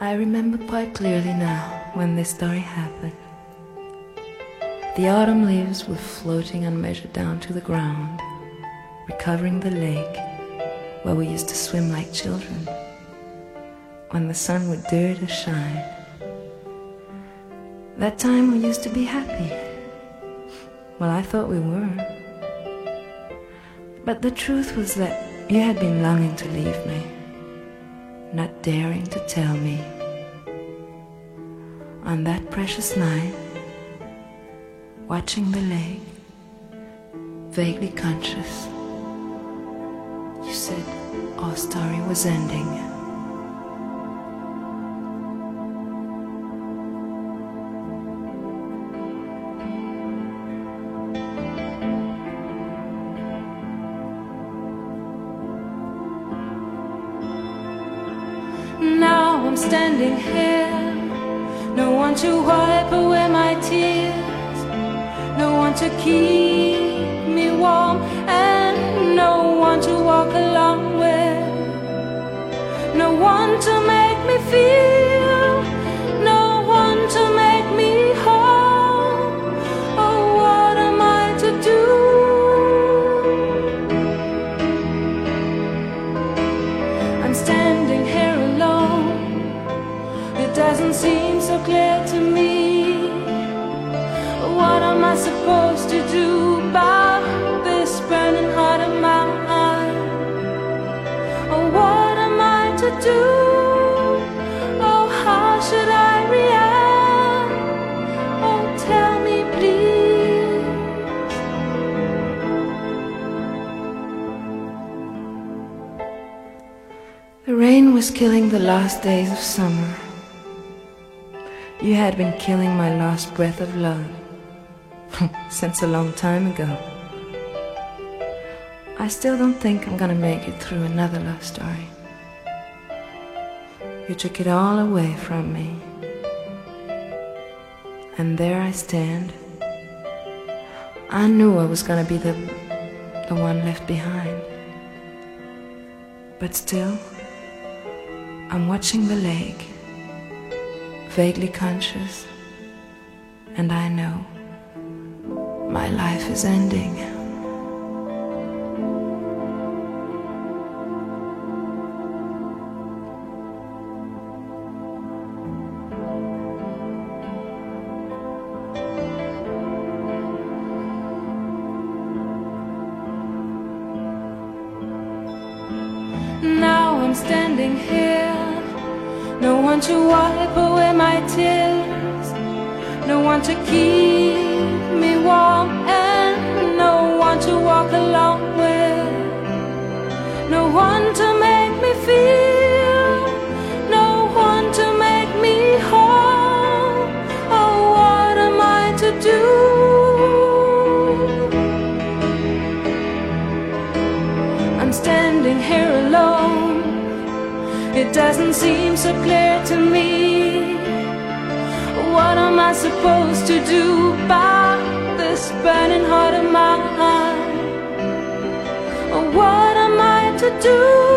I remember quite clearly now when this story happened. The autumn leaves were floating unmeasured down to the ground, recovering the lake where we used to swim like children when the sun would dare to shine. That time we used to be happy. Well, I thought we were. But the truth was that you had been longing to leave me, not daring to tell me. On that precious night, watching the lake, vaguely conscious, you said our story was ending. Standing here, no one to wipe away my tears, no one to keep me warm, and no one to walk along with, no one to make me feel, no one to make me whole. Oh, what am I to do? I'm standing doesn't seem so clear to me. What am I supposed to do about this burning heart of mine? Oh, what am I to do? Oh, how should I react? Oh, tell me, please. The rain was killing the last days of summer. You had been killing my last breath of love since a long time ago. I still don't think I'm gonna make it through another love story. You took it all away from me. And there I stand. I knew I was gonna be the, the one left behind. But still, I'm watching the lake, vaguely conscious, and I know my life is ending. Now I'm standing here, no one to wipe away my tears, no one to keep me warm, and no one to walk along with, no one to make me feel, no one to make me whole. Oh, what am I to do? I'm standing here. It doesn't seem so clear to me. What am I supposed to do about this burning heart of mine? What am I to do?